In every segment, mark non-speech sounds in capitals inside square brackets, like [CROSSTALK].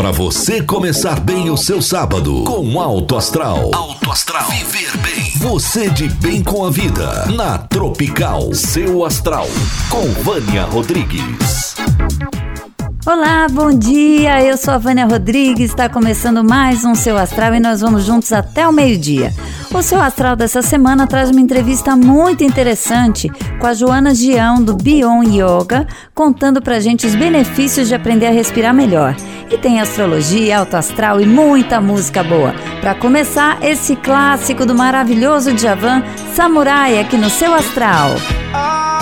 Para você começar bem o seu sábado com Alto Astral. Alto Astral. Viver bem. Você de bem com a vida. Na Tropical. Seu Astral. Com Vânia Rodrigues. Olá, bom dia. Eu sou a Vânia Rodrigues. Está começando mais um Seu Astral e nós vamos juntos até o meio-dia. O Seu Astral dessa semana traz uma entrevista muito interessante com a Joana Gião do Bion Yoga, contando pra gente os benefícios de aprender a respirar melhor. E tem astrologia, alto astral e muita música boa. Para começar, esse clássico do maravilhoso Djavan, Samurai, aqui no Seu Astral. Ai,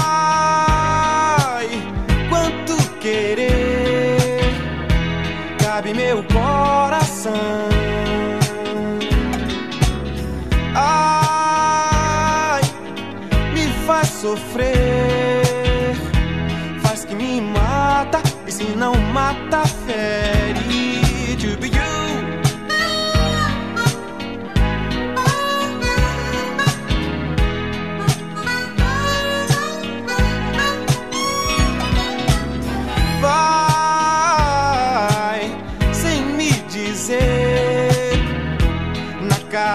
Ai, me faz sofrer, faz que me mata e se não mata fere.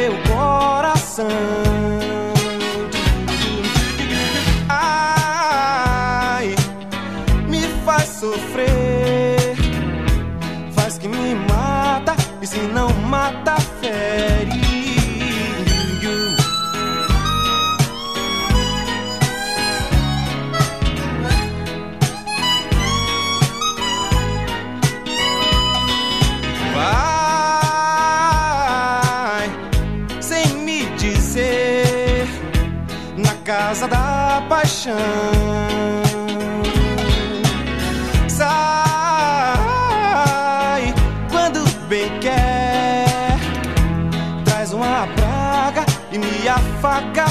Meu coração. Paixão. Sai quando bem quer, traz uma praga e me afaga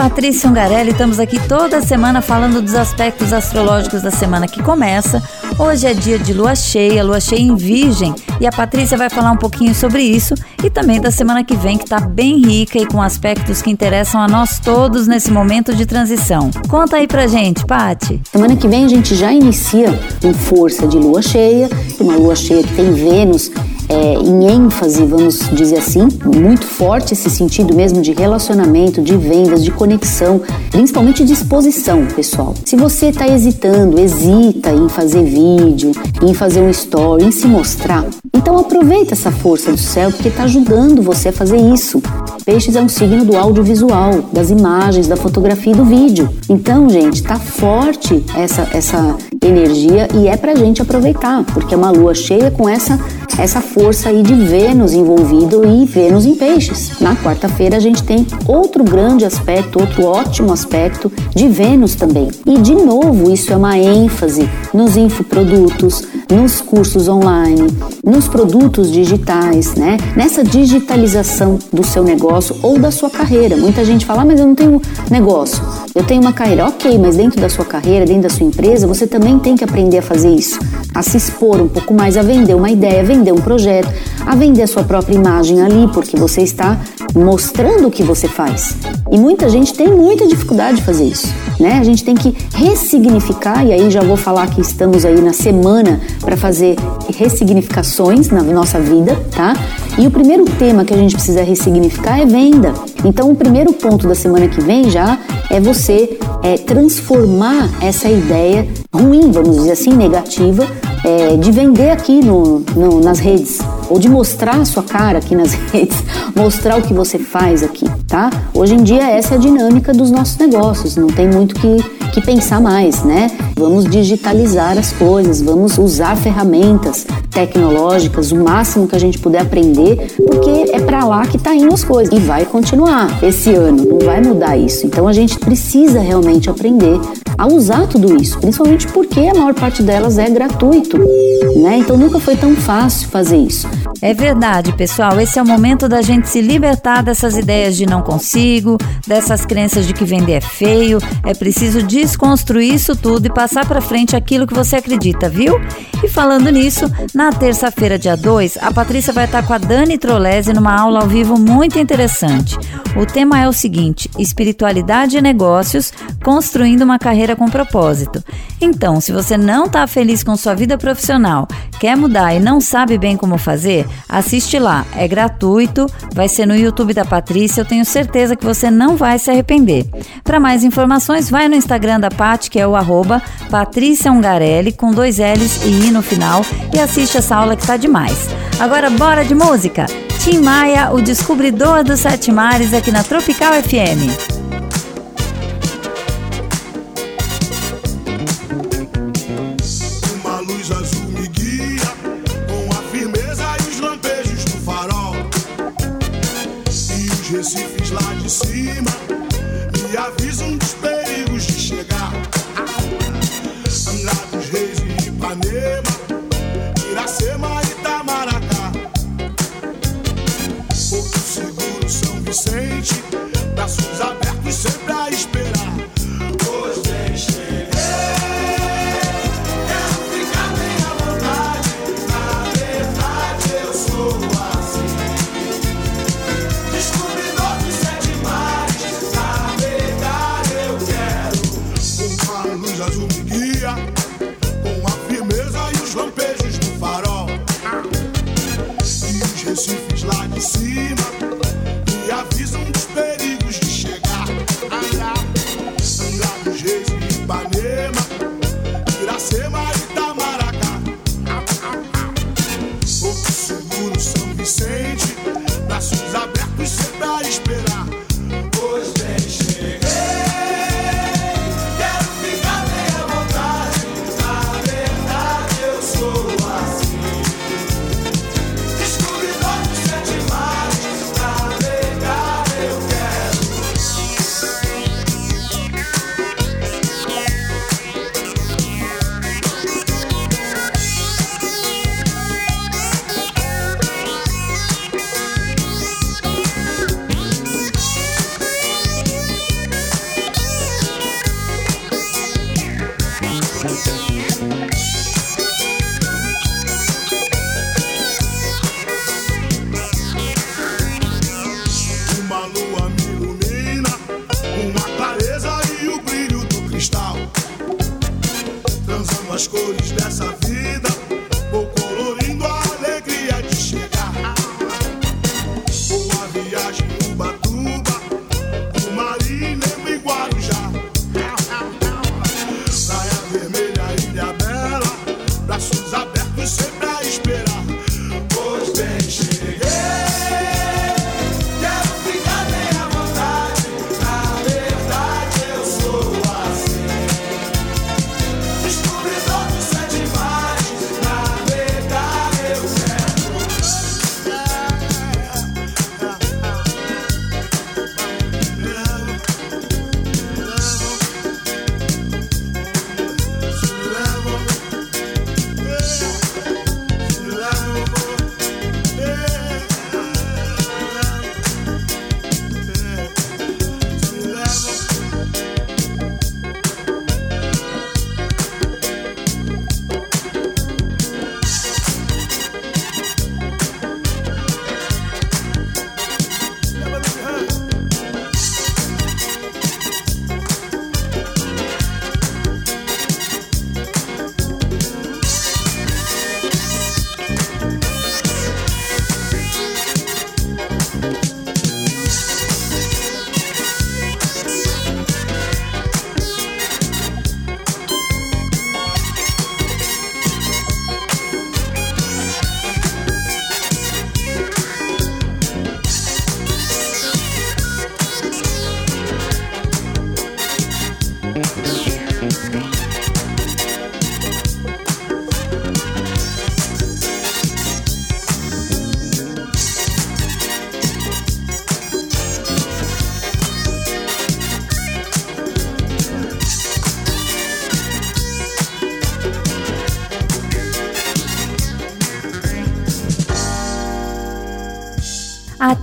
Patrícia Ungarelli estamos aqui toda semana falando dos aspectos astrológicos da semana que começa. Hoje é dia de lua cheia, lua cheia em Virgem, e a Patrícia vai falar um pouquinho sobre isso e também da semana que vem, que está bem rica e com aspectos que interessam a nós todos nesse momento de transição. Conta aí pra gente, Pati. Semana que vem a gente já inicia com força de lua cheia, uma lua cheia que tem Vênus é, em ênfase, vamos dizer assim, muito forte esse sentido mesmo de relacionamento, de vendas, de conexão, principalmente de exposição, pessoal. Se você está hesitando, hesita em fazer vídeo, em fazer um story, em se mostrar, então aproveita essa força do céu porque está ajudando você a fazer isso. Peixes é um signo do audiovisual, das imagens, da fotografia e do vídeo. Então, gente, tá forte essa essa energia e é pra gente aproveitar, porque é uma lua cheia com essa essa força aí de Vênus envolvido e Vênus em peixes. Na quarta-feira a gente tem outro grande aspecto, outro ótimo aspecto de Vênus também. E de novo, isso é uma ênfase nos infoprodutos, nos cursos online, nos produtos digitais, né? Nessa digitalização do seu negócio ou da sua carreira. Muita gente fala, ah, mas eu não tenho negócio, eu tenho uma carreira. Ok, mas dentro da sua carreira, dentro da sua empresa, você também tem que aprender a fazer isso, a se expor um pouco mais, a vender uma ideia, vender um projeto, a vender a sua própria imagem ali, porque você está mostrando o que você faz. E muita gente tem muita dificuldade de fazer isso, né? A gente tem que ressignificar, e aí já vou falar que estamos aí na semana para fazer ressignificações na nossa vida, tá? E o primeiro tema que a gente precisa ressignificar é venda. Então, o primeiro ponto da semana que vem já é você é, transformar essa ideia ruim, vamos dizer assim, negativa, é, de vender aqui no, no, nas redes ou de mostrar a sua cara aqui nas [LAUGHS] redes, mostrar o que você faz aqui, tá? Hoje em dia essa é a dinâmica dos nossos negócios, não tem muito que, que pensar mais, né? Vamos digitalizar as coisas, vamos usar ferramentas tecnológicas, o máximo que a gente puder aprender, porque é para lá que tá indo as coisas e vai continuar esse ano, não vai mudar isso. Então a gente precisa realmente aprender a usar tudo isso, principalmente porque a maior parte delas é né? Então nunca foi tão fácil fazer isso. É verdade, pessoal. Esse é o momento da gente se libertar dessas ideias de não consigo, dessas crenças de que vender é feio. É preciso desconstruir isso tudo e passar para frente aquilo que você acredita, viu? E falando nisso, na terça-feira, dia 2, a Patrícia vai estar com a Dani Trolese numa aula ao vivo muito interessante. O tema é o seguinte: espiritualidade e negócios, construindo uma carreira com propósito. Então, se você não está feliz com sua vida profissional, quer mudar e não sabe bem como fazer, assiste lá. É gratuito, vai ser no YouTube da Patrícia. Eu tenho certeza que você não vai se arrepender. Para mais informações, vai no Instagram da Pat, que é o arroba Patrícia Ungarelli, com dois L's e I no final, e assiste essa aula que está demais. Agora, bora de música! Tim Maia, o descobridor dos sete mares, aqui na Tropical FM. cima e avisa um dos perigos de chegar. Andrados Reis de Ipanema, Iracema e Itamaracá. Porto Seguro, São Vicente, braços abertos sempre a esperar.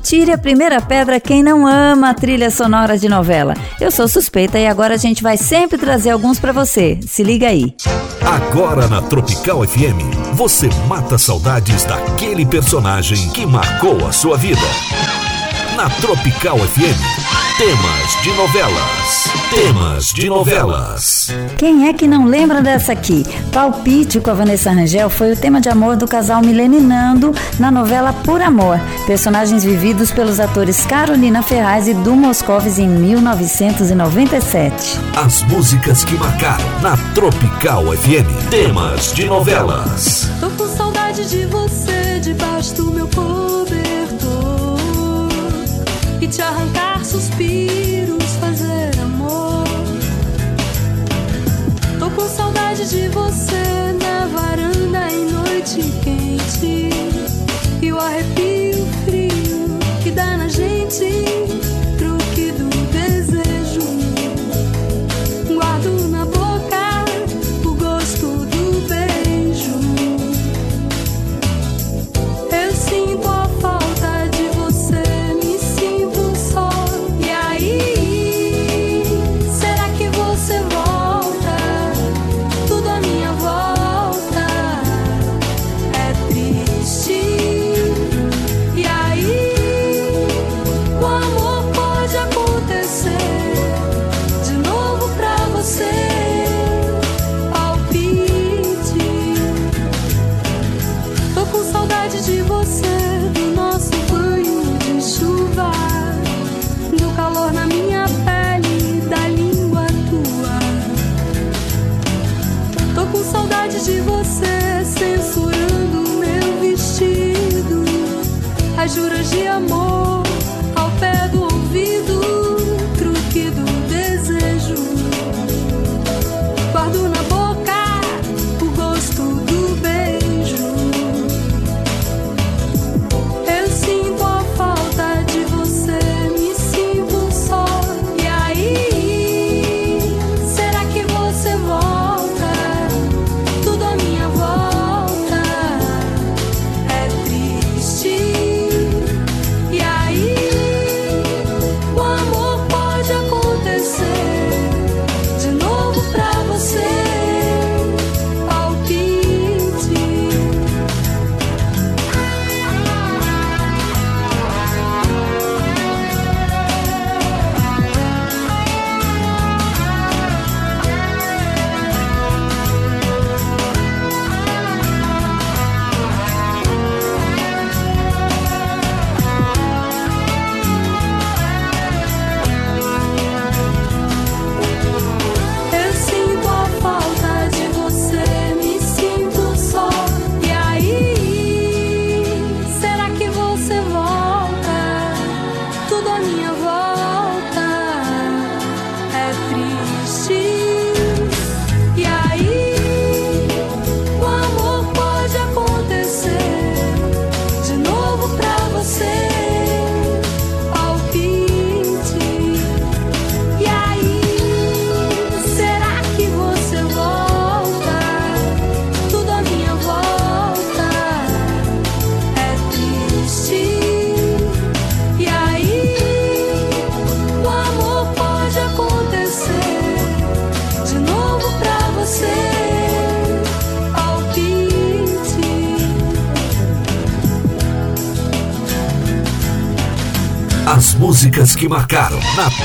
Atire a primeira pedra quem não ama a trilha sonora de novela. Eu sou suspeita e agora a gente vai sempre trazer alguns para você. Se liga aí. Agora na Tropical FM, você mata saudades daquele personagem que marcou a sua vida. Na Tropical FM, temas de novelas. Temas de novelas. Quem é que não lembra dessa aqui? Palpite com a Vanessa Rangel foi o tema de amor do casal Milene Nando na novela Por Amor. Personagens vividos pelos atores Carolina Ferraz e Du Moscovis em 1997. As músicas que marcaram na Tropical FM. Temas de novelas. Tô com saudade de você debaixo do meu cobertor e te arrancar suspiros, fazer amor. Tô com saudade de você na varanda em noite quente e o arrepio frio que dá na gente.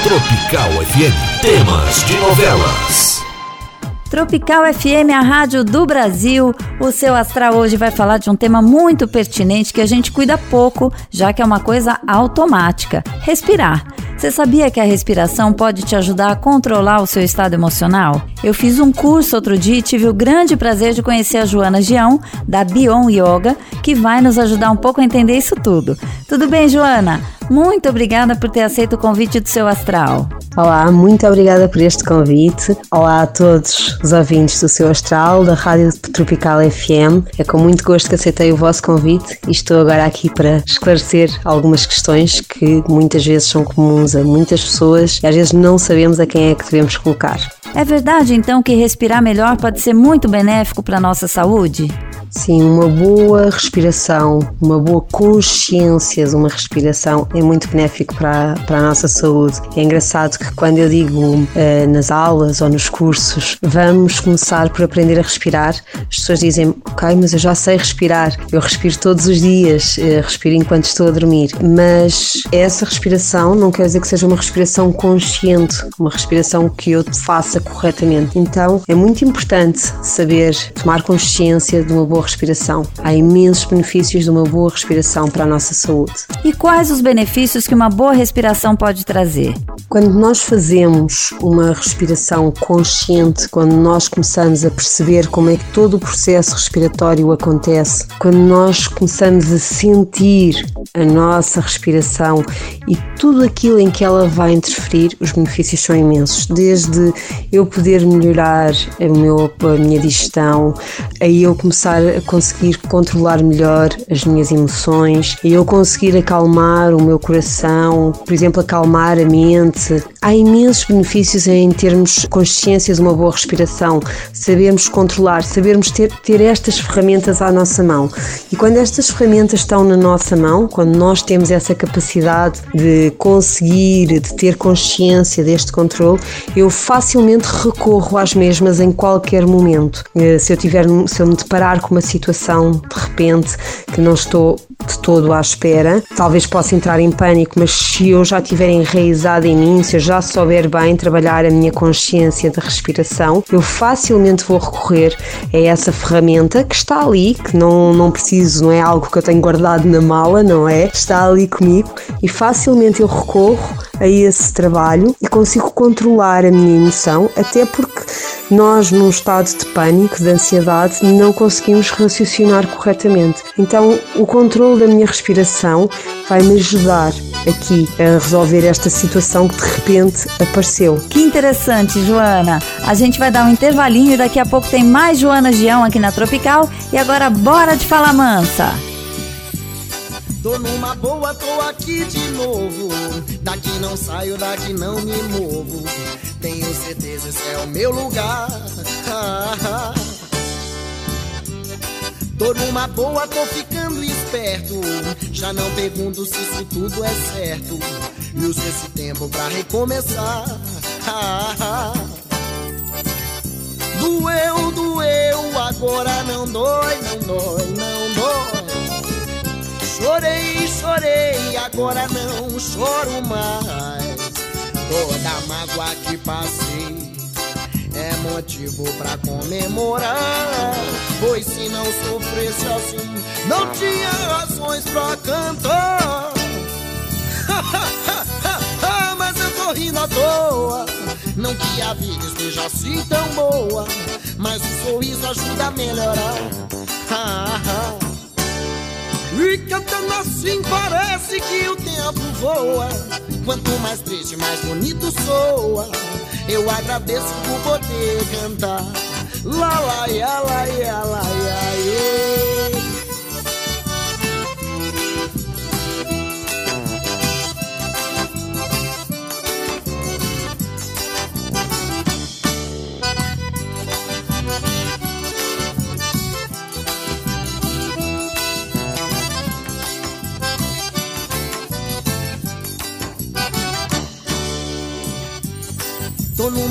Tropical FM. Temas de novelas. Tropical FM, a rádio do Brasil. O seu astral hoje vai falar de um tema muito pertinente que a gente cuida pouco, já que é uma coisa automática: respirar. Você sabia que a respiração pode te ajudar a controlar o seu estado emocional? Eu fiz um curso outro dia e tive o grande prazer de conhecer a Joana Gião, da Bion Yoga, que vai nos ajudar um pouco a entender isso tudo. Tudo bem, Joana? Muito obrigada por ter aceito o convite do seu astral. Olá, muito obrigada por este convite. Olá a todos os ouvintes do seu astral, da Rádio Tropical FM. É com muito gosto que aceitei o vosso convite e estou agora aqui para esclarecer algumas questões que muitas vezes são comuns a muitas pessoas e às vezes não sabemos a quem é que devemos colocar. É verdade então que respirar melhor pode ser muito benéfico para a nossa saúde? Sim, uma boa respiração, uma boa consciência de uma respiração é muito benéfico para, para a nossa saúde. É engraçado que quando eu digo uh, nas aulas ou nos cursos, vamos começar por aprender a respirar, as pessoas dizem, ok, mas eu já sei respirar, eu respiro todos os dias, uh, respiro enquanto estou a dormir. Mas essa respiração não quer dizer que seja uma respiração consciente, uma respiração que eu faça corretamente. Então é muito importante saber tomar consciência de uma boa respiração. Há imensos benefícios de uma boa respiração para a nossa saúde. E quais os benefícios que uma boa respiração pode trazer? Quando nós fazemos uma respiração consciente, quando nós começamos a perceber como é que todo o processo respiratório acontece, quando nós começamos a sentir a nossa respiração e tudo aquilo em que ela vai interferir, os benefícios são imensos. Desde eu poder melhorar a, meu, a minha digestão, a eu começar a conseguir controlar melhor as minhas emoções, a eu conseguir acalmar o meu coração, por exemplo, acalmar a mente. Há imensos benefícios em termos consciência de uma boa respiração, sabermos controlar, sabermos ter, ter estas ferramentas à nossa mão. E quando estas ferramentas estão na nossa mão, quando nós temos essa capacidade de conseguir, de ter consciência deste controle, eu facilmente recorro às mesmas em qualquer momento. Eh, se eu tiver, se eu me deparar com uma situação de repente que não estou de todo à espera, talvez possa entrar em pânico, mas se eu já tiver enraizado em mim, se eu já souber bem trabalhar a minha consciência de respiração, eu facilmente vou recorrer a essa ferramenta que está ali, que não, não preciso, não é algo que eu tenho guardado na mala, não é? Está ali comigo e facilmente eu recorro a esse trabalho e consigo controlar a minha emoção, até porque nós, num estado de pânico, de ansiedade, não conseguimos raciocinar corretamente. Então, o controle da minha respiração vai me ajudar aqui a resolver esta situação que de repente apareceu. Que interessante, Joana. A gente vai dar um intervalinho e daqui a pouco tem mais Joana Gião aqui na Tropical. E agora, bora de falar mansa. Tô numa boa, tô aqui de novo. Daqui não saio, daqui não me movo. Tenho certeza esse é o meu lugar. [LAUGHS] Tô numa boa, tô ficando esperto. Já não pergunto se isso tudo é certo. E uso esse tempo pra recomeçar. Doeu, doeu, agora não dói, não dói, não dói. Chorei, chorei, agora não choro mais. Toda mágoa que passei motivo pra comemorar. Pois se não sofresse assim, não tinha razões pra cantar. [LAUGHS] Mas eu tô rindo à toa. Não que a vida esteja assim tão boa, mas o sorriso ajuda a melhorar. E cantando assim parece que o tempo voa. Quanto mais triste, mais bonito soa. Eu agradeço por poder cantar. Lá, lá, ia, lá, ia, lá, ia, ia.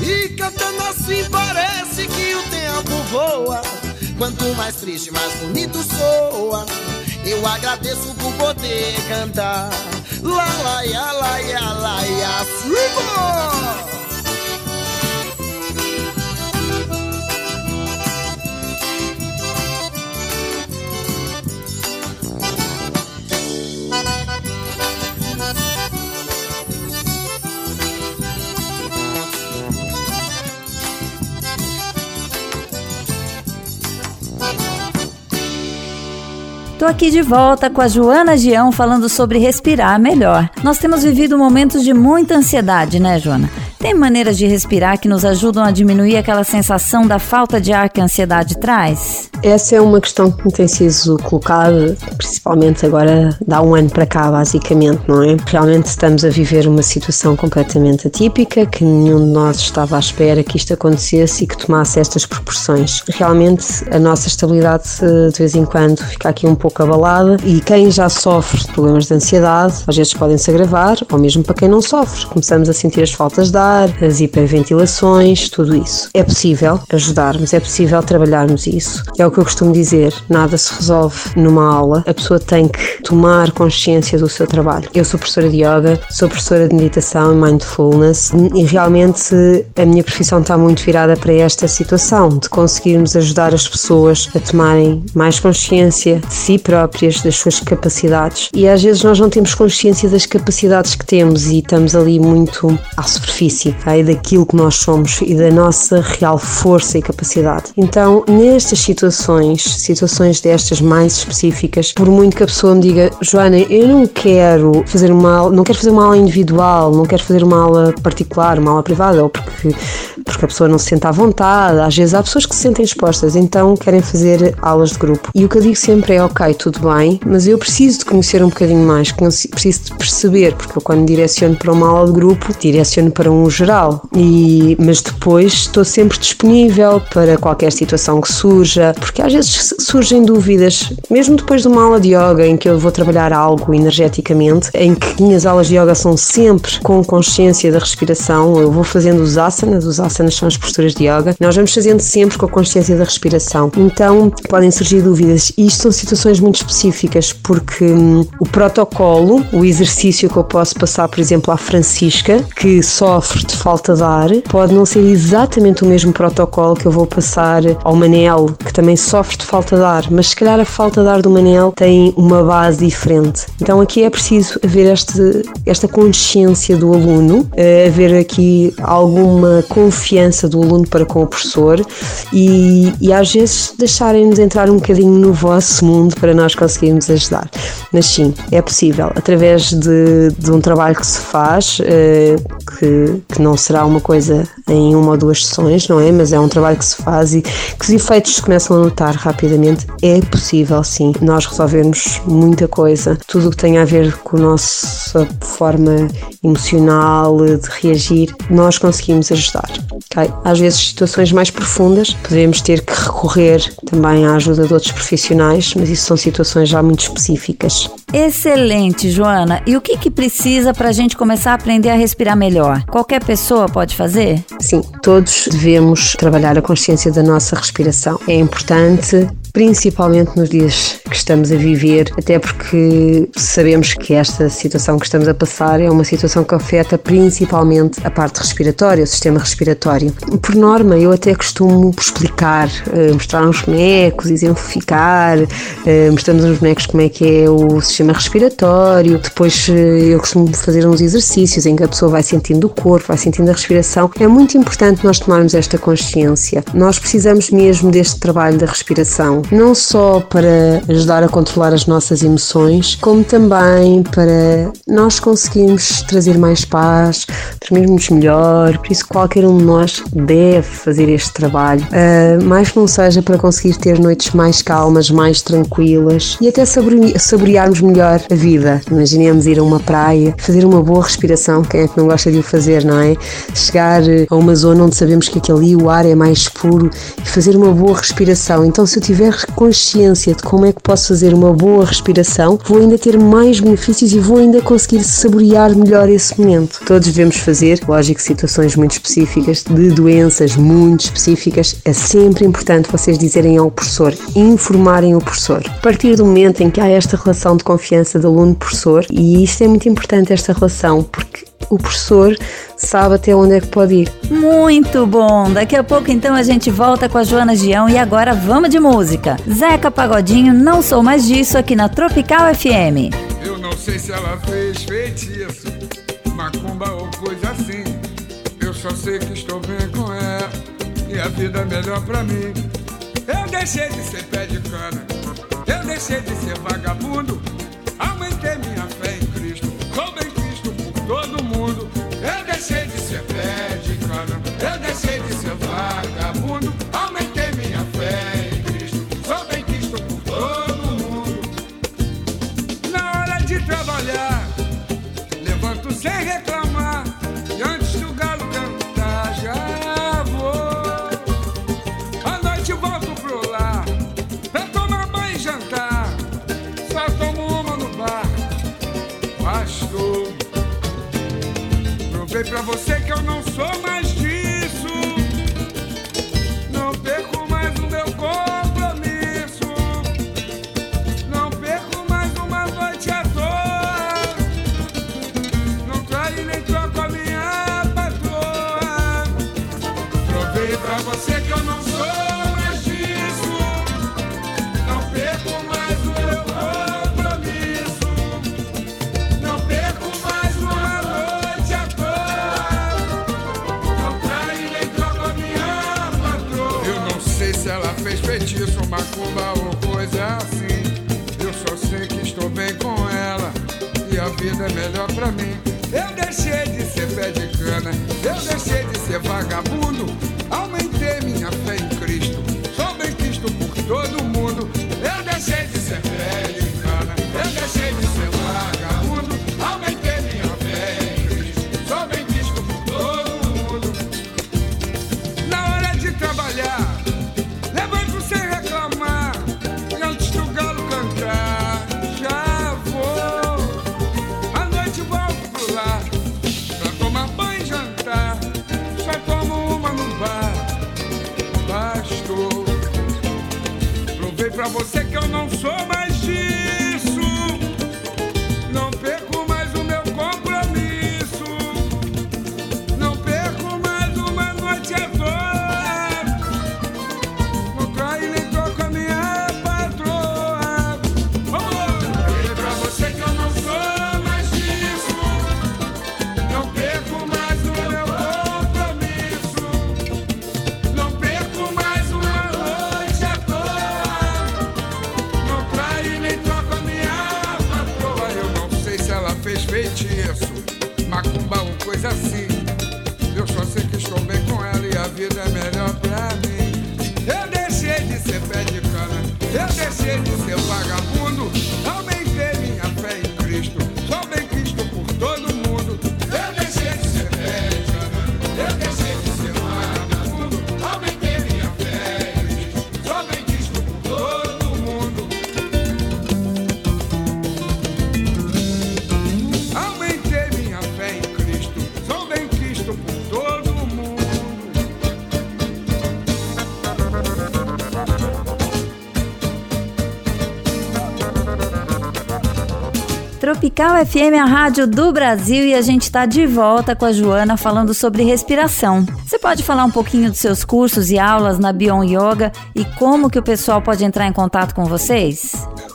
E cantando assim parece que o tempo voa. Quanto mais triste, mais bonito soa. Eu agradeço por poder cantar. Lá, lá, ia, lá, ia, lá, ia, Tô aqui de volta com a Joana Gião falando sobre respirar melhor. Nós temos vivido momentos de muita ansiedade, né, Joana? Tem maneiras de respirar que nos ajudam a diminuir aquela sensação da falta de ar que a ansiedade traz? Essa é uma questão que me tem sido colocada, principalmente agora, dá um ano para cá, basicamente, não é? Realmente estamos a viver uma situação completamente atípica, que nenhum de nós estava à espera que isto acontecesse e que tomasse estas proporções. Realmente, a nossa estabilidade de vez em quando fica aqui um pouco abalada e quem já sofre de problemas de ansiedade, às vezes podem se agravar, ou mesmo para quem não sofre, começamos a sentir as faltas de ar, as hiperventilações, tudo isso. É possível ajudarmos, é possível trabalharmos isso. É o que eu costumo dizer, nada se resolve numa aula, a pessoa tem que tomar consciência do seu trabalho. Eu sou professora de yoga, sou professora de meditação e mindfulness e realmente a minha profissão está muito virada para esta situação, de conseguirmos ajudar as pessoas a tomarem mais consciência de si próprias, das suas capacidades. E às vezes nós não temos consciência das capacidades que temos e estamos ali muito à superfície, okay? daquilo que nós somos e da nossa real força e capacidade. Então, nestas situações, situações destas mais específicas, por muito que a pessoa me diga, Joana, eu não quero fazer uma aula, não quero fazer uma aula individual, não quero fazer uma aula particular, uma aula privada, ou porque porque a pessoa não se sente à vontade. Às vezes há pessoas que se sentem expostas, então querem fazer aulas de grupo. E o que eu digo sempre é: ok, tudo bem, mas eu preciso de conhecer um bocadinho mais, preciso de perceber, porque eu quando direciono para uma aula de grupo, direciono para um geral. E, mas depois estou sempre disponível para qualquer situação que surja, porque às vezes surgem dúvidas, mesmo depois de uma aula de yoga em que eu vou trabalhar algo energeticamente, em que minhas aulas de yoga são sempre com consciência da respiração, eu vou fazendo os asanas, os asanas asanas são as posturas de yoga. Nós vamos fazendo sempre com a consciência da respiração. Então podem surgir dúvidas. E isto são situações muito específicas porque hum, o protocolo, o exercício que eu posso passar, por exemplo, à Francisca, que sofre de falta de ar, pode não ser exatamente o mesmo protocolo que eu vou passar ao Manel, que também sofre de falta de ar, mas se calhar a falta de ar do Manel tem uma base diferente. Então aqui é preciso haver este, esta consciência do aluno, eh, haver aqui alguma confiança confiança do aluno para com o professor e, e às vezes deixarem-nos entrar um bocadinho no vosso mundo para nós conseguirmos ajudar. Mas sim, é possível, através de, de um trabalho que se faz, uh, que, que não será uma coisa em uma ou duas sessões, não é? Mas é um trabalho que se faz e que os efeitos se começam a notar rapidamente. É possível, sim, nós resolvermos muita coisa. Tudo o que tem a ver com a nossa forma emocional de reagir, nós conseguimos ajudar. Okay? Às vezes, situações mais profundas, podemos ter que recorrer também à ajuda de outros profissionais, mas isso são situações já muito específicas. Excelente, Joana. E o que, que precisa para a gente começar a aprender a respirar melhor? Qualquer pessoa pode fazer? Sim, todos devemos trabalhar a consciência da nossa respiração. É importante principalmente nos dias que estamos a viver, até porque sabemos que esta situação que estamos a passar é uma situação que afeta principalmente a parte respiratória, o sistema respiratório. Por norma, eu até costumo explicar, eh, mostrar uns bonecos, exemplificar, eh, mostramos uns bonecos como é que é o sistema respiratório, depois eh, eu costumo fazer uns exercícios em que a pessoa vai sentindo o corpo, vai sentindo a respiração. É muito importante nós tomarmos esta consciência. Nós precisamos mesmo deste trabalho da respiração, não só para ajudar a controlar as nossas emoções, como também para nós conseguirmos trazer mais paz, dormirmos melhor. Por isso, qualquer um de nós deve fazer este trabalho, uh, mais que não seja para conseguir ter noites mais calmas, mais tranquilas e até saborearmos melhor a vida. Imaginemos ir a uma praia, fazer uma boa respiração, quem é que não gosta de o fazer, não é? Chegar a uma zona onde sabemos que aquele o ar é mais puro e fazer uma boa respiração. Então, se eu tiver consciência de como é que posso fazer uma boa respiração, vou ainda ter mais benefícios e vou ainda conseguir saborear melhor esse momento. Todos devemos fazer, lógico, situações muito específicas, de doenças muito específicas. É sempre importante vocês dizerem ao professor, informarem o professor. A partir do momento em que há esta relação de confiança de aluno-professor, e isto é muito importante, esta relação, porque o professor sabe até onde é que pode ir. Muito bom! Daqui a pouco então a gente volta com a Joana Gião e agora vamos de música. Zeca Pagodinho, não sou mais disso aqui na Tropical FM. Eu não sei se ela fez feitiço, macumba ou coisa assim. Eu só sei que estou bem com ela e a vida é melhor pra mim. Eu deixei de ser pé de cana, eu deixei de ser vagabundo, aumentei minha todo mundo. Eu deixei de ser pé de cana, eu deixei de ser vagabundo, pra você que eu não Tropical FM a rádio do Brasil e a gente está de volta com a Joana falando sobre respiração. Você pode falar um pouquinho dos seus cursos e aulas na Bion Yoga e como que o pessoal pode entrar em contato com vocês?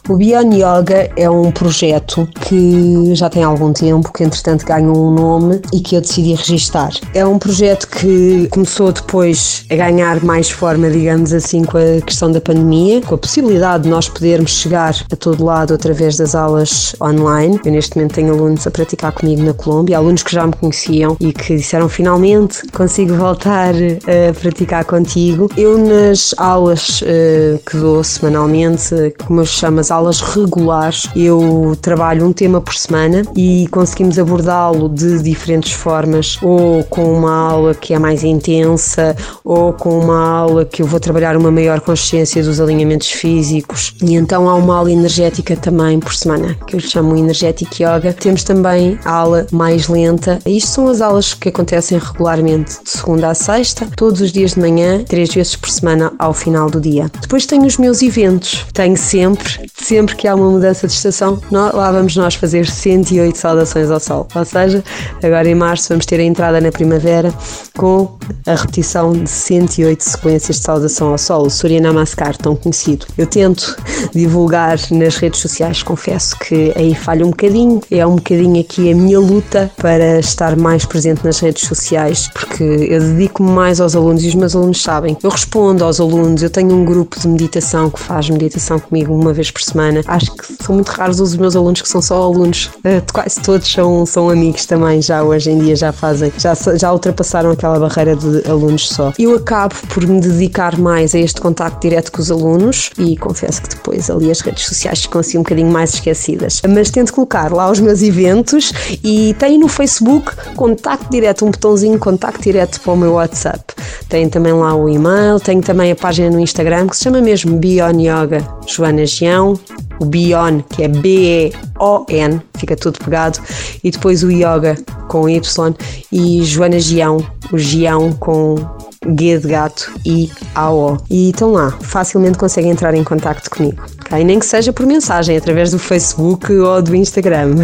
O Beyond Yoga é um projeto que já tem algum tempo, que entretanto ganhou um nome e que eu decidi registar. É um projeto que começou depois a ganhar mais forma, digamos assim, com a questão da pandemia, com a possibilidade de nós podermos chegar a todo lado através das aulas online. Eu neste momento tenho alunos a praticar comigo na Colômbia, alunos que já me conheciam e que disseram finalmente consigo voltar a praticar contigo. Eu nas aulas uh, que dou semanalmente, como eu chamo as aulas regulares, eu trabalho um tema por semana e conseguimos abordá-lo de diferentes formas, ou com uma aula que é mais intensa, ou com uma aula que eu vou trabalhar uma maior consciência dos alinhamentos físicos. E então há uma aula energética também por semana, que eu chamo Energetic Yoga. Temos também a aula mais lenta. Isto são as aulas que acontecem regularmente de segunda a sexta, todos os dias de manhã, três vezes por semana ao final do dia. Depois tenho os meus eventos. Tenho sempre sempre que há uma mudança de estação, lá vamos nós fazer 108 saudações ao sol. Ou seja, agora em março vamos ter a entrada na primavera com a repetição de 108 sequências de saudação ao sol, o Surya Namaskar, tão conhecido. Eu tento divulgar nas redes sociais, confesso que aí falho um bocadinho, é um bocadinho aqui a minha luta para estar mais presente nas redes sociais, porque eu dedico-me mais aos alunos e os meus alunos sabem. Eu respondo aos alunos, eu tenho um grupo de meditação que faz meditação comigo uma vez por semana. Acho que são muito raros os meus alunos que são só alunos. Uh, quase todos são, são amigos também, já hoje em dia já fazem, já, já ultrapassaram aquela barreira de alunos só. Eu acabo por me dedicar mais a este contacto direto com os alunos e confesso que depois ali as redes sociais ficam assim um bocadinho mais esquecidas. Mas tento colocar lá os meus eventos e tenho no Facebook contacto direto, um botãozinho contacto direto para o meu WhatsApp. Tenho também lá o e-mail, tenho também a página no Instagram que se chama mesmo Beyond Yoga Joana Gião, o Bion, que é B-E-O-N, fica tudo pegado, e depois o Yoga com Y e Joana Gião, o Gião com G de gato e A-O. E estão lá, facilmente conseguem entrar em contato comigo, ok? Nem que seja por mensagem, através do Facebook ou do Instagram.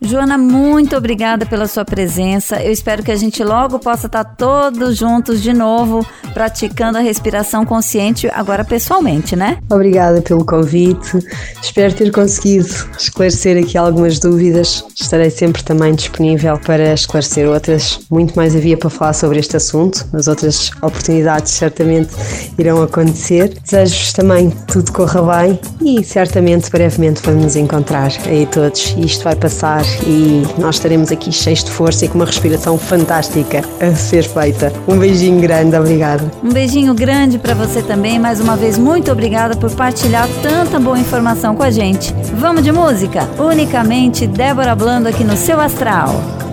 Joana, muito obrigada pela sua presença. Eu espero que a gente logo possa estar todos juntos de novo, praticando a respiração consciente, agora pessoalmente, né? Obrigada pelo convite. Espero ter conseguido esclarecer aqui algumas dúvidas. Estarei sempre também disponível para esclarecer outras. Muito mais havia para falar sobre este assunto, mas outras oportunidades certamente irão acontecer. Desejo-vos também que tudo corra bem e certamente brevemente vamos nos encontrar aí todos. Isto vai passar e nós estaremos aqui cheios de força e com uma respiração fantástica a ser feita. Um beijinho grande, obrigada. Um beijinho grande para você também. Mais uma vez, muito obrigada por partilhar tanta boa informação com a gente. Vamos de música? Unicamente Débora Blando aqui no seu Astral.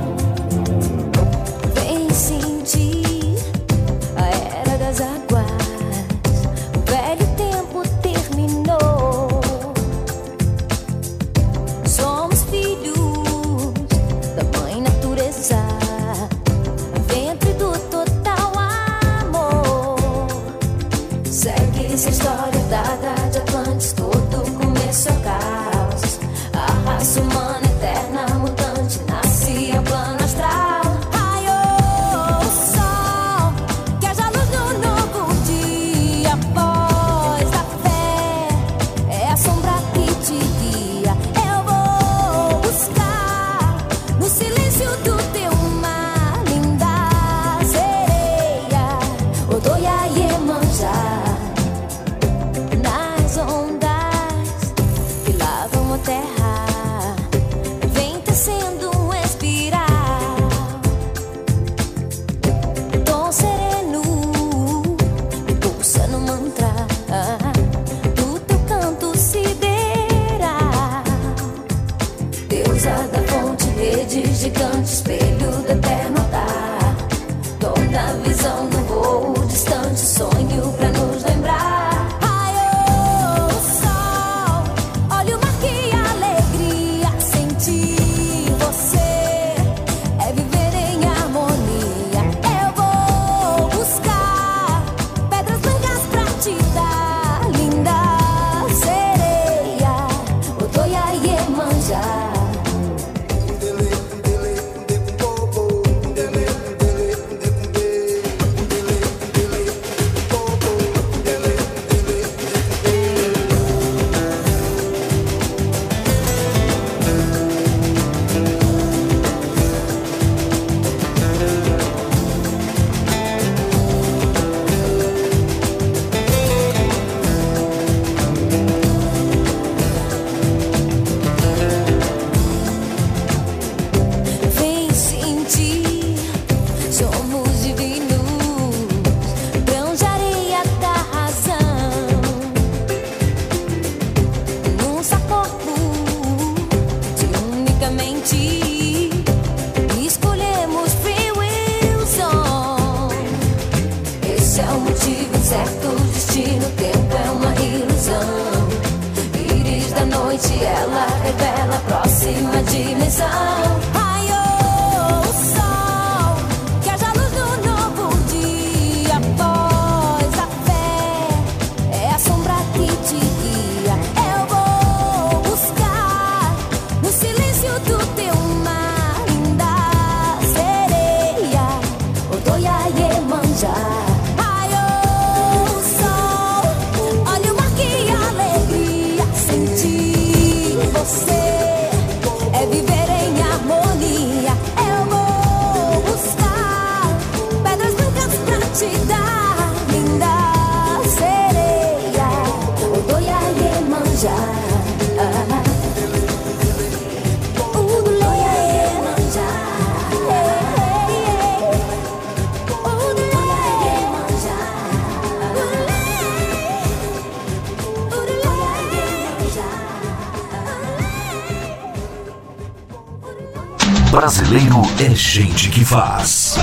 Brasileiro é gente que faz.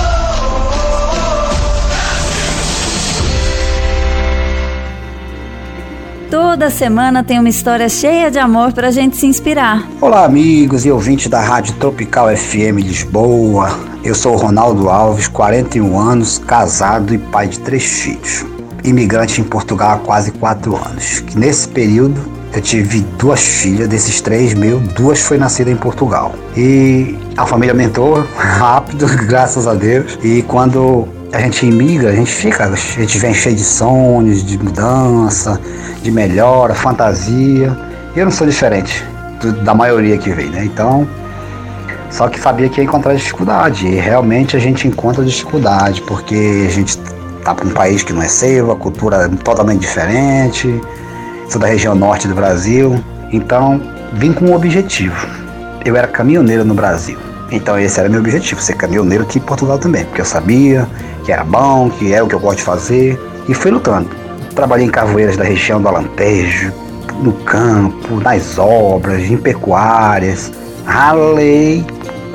Toda semana tem uma história cheia de amor pra gente se inspirar. Olá, amigos e ouvintes da Rádio Tropical FM Lisboa. Eu sou o Ronaldo Alves, 41 anos, casado e pai de três filhos. Imigrante em Portugal há quase quatro anos. Que nesse período eu tive duas filhas, desses três meus, duas foi nascida em Portugal. E a família aumentou [LAUGHS] rápido, graças a Deus. E quando a gente imigra, a gente fica, a gente vem cheio de sonhos, de mudança, de melhora, fantasia. Eu não sou diferente da maioria que vem, né? Então, só que sabia que ia encontrar dificuldade. E realmente a gente encontra dificuldade, porque a gente tá para um país que não é seu, a cultura é totalmente diferente. Sou da região norte do Brasil. Então, vim com um objetivo. Eu era caminhoneiro no Brasil. Então esse era meu objetivo, ser caminhoneiro aqui em Portugal também, porque eu sabia que era bom, que é o que eu gosto de fazer, e fui lutando. Trabalhei em carvoeiras da região do Alentejo, no campo, nas obras, em pecuárias. Ralei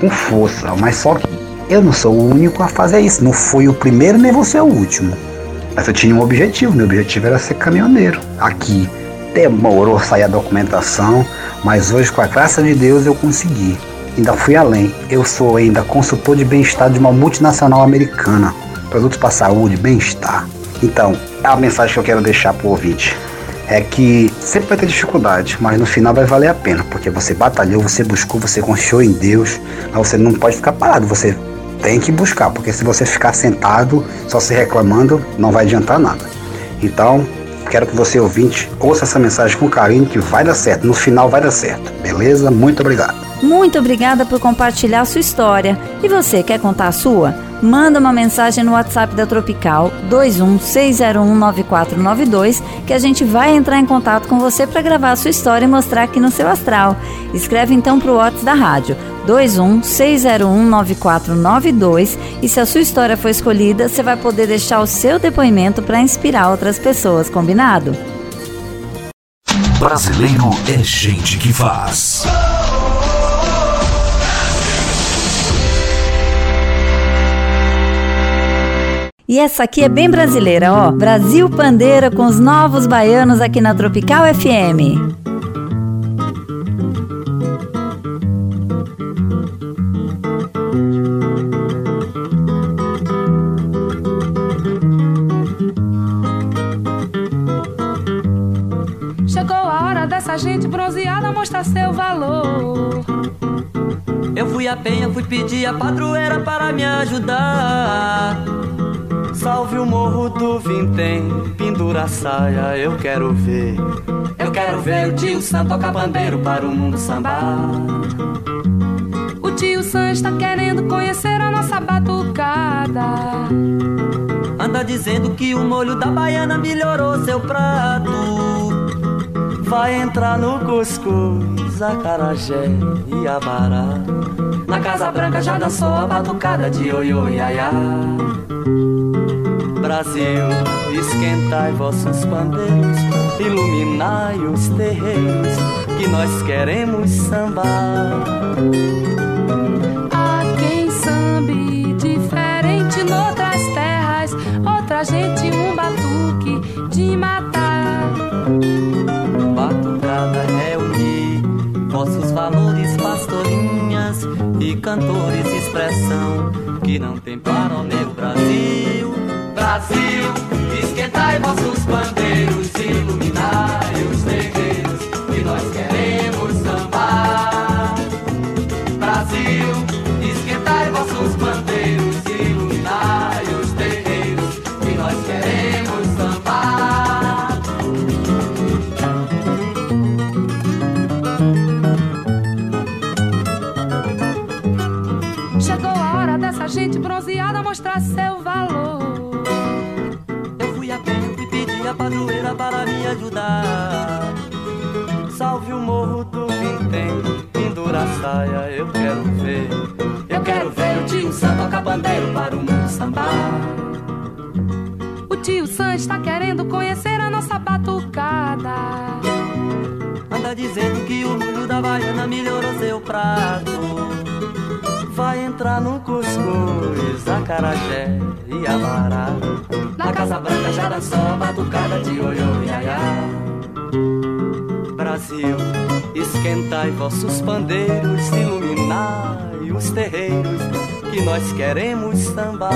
com força, mas só que eu não sou o único a fazer isso. Não fui o primeiro nem vou ser o último. Mas eu tinha um objetivo, meu objetivo era ser caminhoneiro. Aqui demorou sair a documentação, mas hoje, com a graça de Deus, eu consegui. Ainda fui além. Eu sou ainda consultor de bem-estar de uma multinacional americana. Produtos para saúde, bem-estar. Então, a mensagem que eu quero deixar para o ouvinte é que sempre vai ter dificuldade, mas no final vai valer a pena, porque você batalhou, você buscou, você confiou em Deus, mas você não pode ficar parado, você tem que buscar, porque se você ficar sentado, só se reclamando, não vai adiantar nada. Então, quero que você ouvinte ouça essa mensagem com carinho que vai dar certo, no final vai dar certo. Beleza? Muito obrigado. Muito obrigada por compartilhar sua história. E você quer contar a sua? Manda uma mensagem no WhatsApp da Tropical 216019492 que a gente vai entrar em contato com você para gravar a sua história e mostrar aqui no seu astral. Escreve então para o WhatsApp da rádio 216019492 e se a sua história for escolhida, você vai poder deixar o seu depoimento para inspirar outras pessoas, combinado? Brasileiro é gente que faz. E essa aqui é bem brasileira, ó. Brasil Pandeira com os novos baianos aqui na Tropical FM. Chegou a hora dessa gente bronzeada mostrar seu valor. Eu fui a penha, fui pedir a padroeira para me ajudar. Salve o morro do Vintém, pendura a saia, eu quero ver. Eu quero ver o tio Sam tocar bandeiro para o mundo sambar. O tio Sam está querendo conhecer a nossa batucada. Anda dizendo que o molho da baiana melhorou seu prato. Vai entrar no cuscuz, acarajé e abará. Na Casa Branca já dançou a batucada de ioiô iaiá. Brasil, esquentai vossos pandeiros, iluminai os terreiros, que nós queremos sambar. Há quem sambe diferente noutras terras, outra gente um batuque de mar expressão que não tem para o meu Brasil. Brasil, esquentai vossos bandeiros, iluminai os terreiros ajudar. Salve o morro do Vintém, pendura a saia, eu quero ver. Eu quero ver o tio Sam tocar bandeiro para o mundo sambar. O tio Sam está querendo conhecer a nossa batucada. Anda dizendo que o molho da baiana melhorou seu prato. Vai entrar no cuscuz, acarajé e abará. Na Casa Branca já dançou a batucada de oiô e aiá. Brasil, esquentai vossos pandeiros, iluminai os terreiros que nós queremos sambar.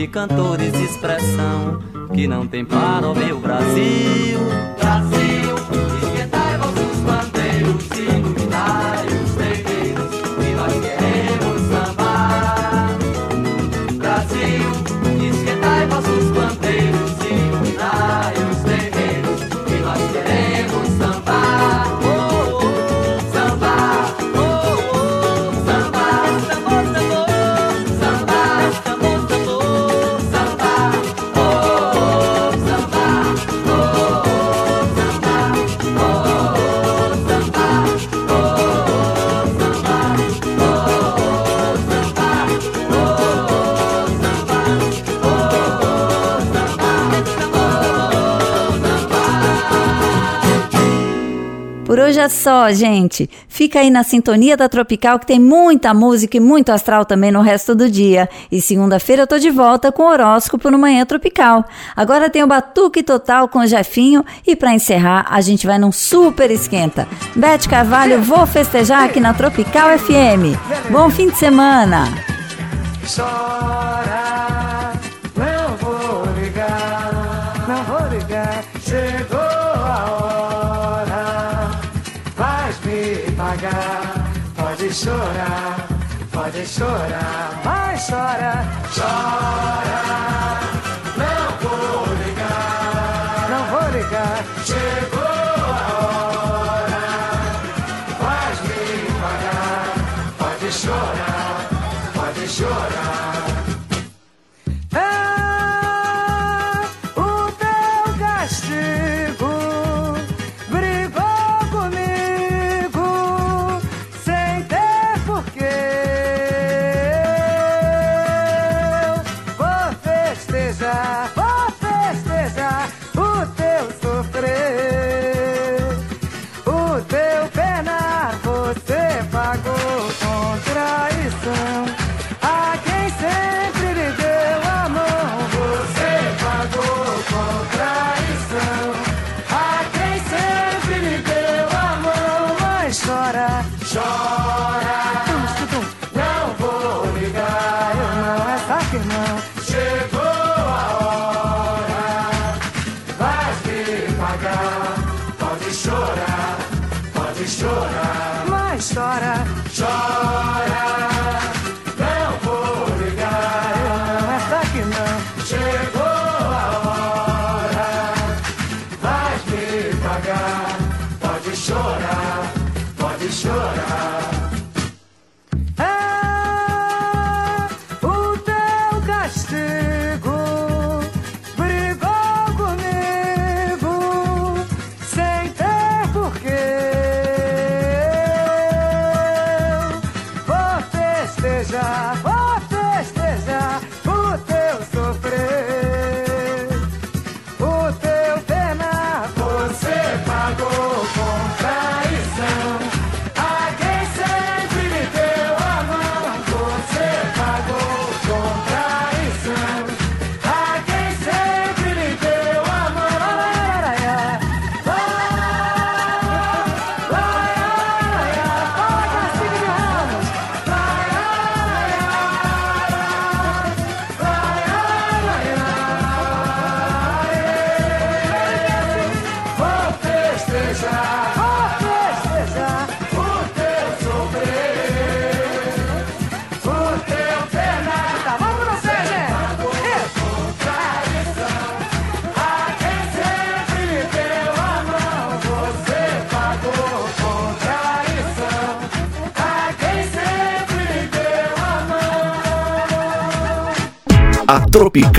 Pastorinhas e cantores de expressão que não tem para o meu Brasil. Brasil, hoje é só, gente. Fica aí na sintonia da Tropical que tem muita música e muito astral também no resto do dia. E segunda-feira eu tô de volta com o horóscopo no Manhã Tropical. Agora tem o Batuque Total com o Jefinho e para encerrar a gente vai num super esquenta. Bete Carvalho, vou festejar aqui na Tropical FM. Bom fim de semana. Chora, Pode chorar, pode chorar, mas chora, chora.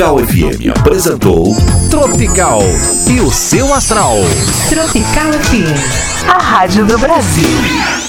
Tropical FM apresentou Tropical e o seu astral. Tropical FM, a rádio do Brasil.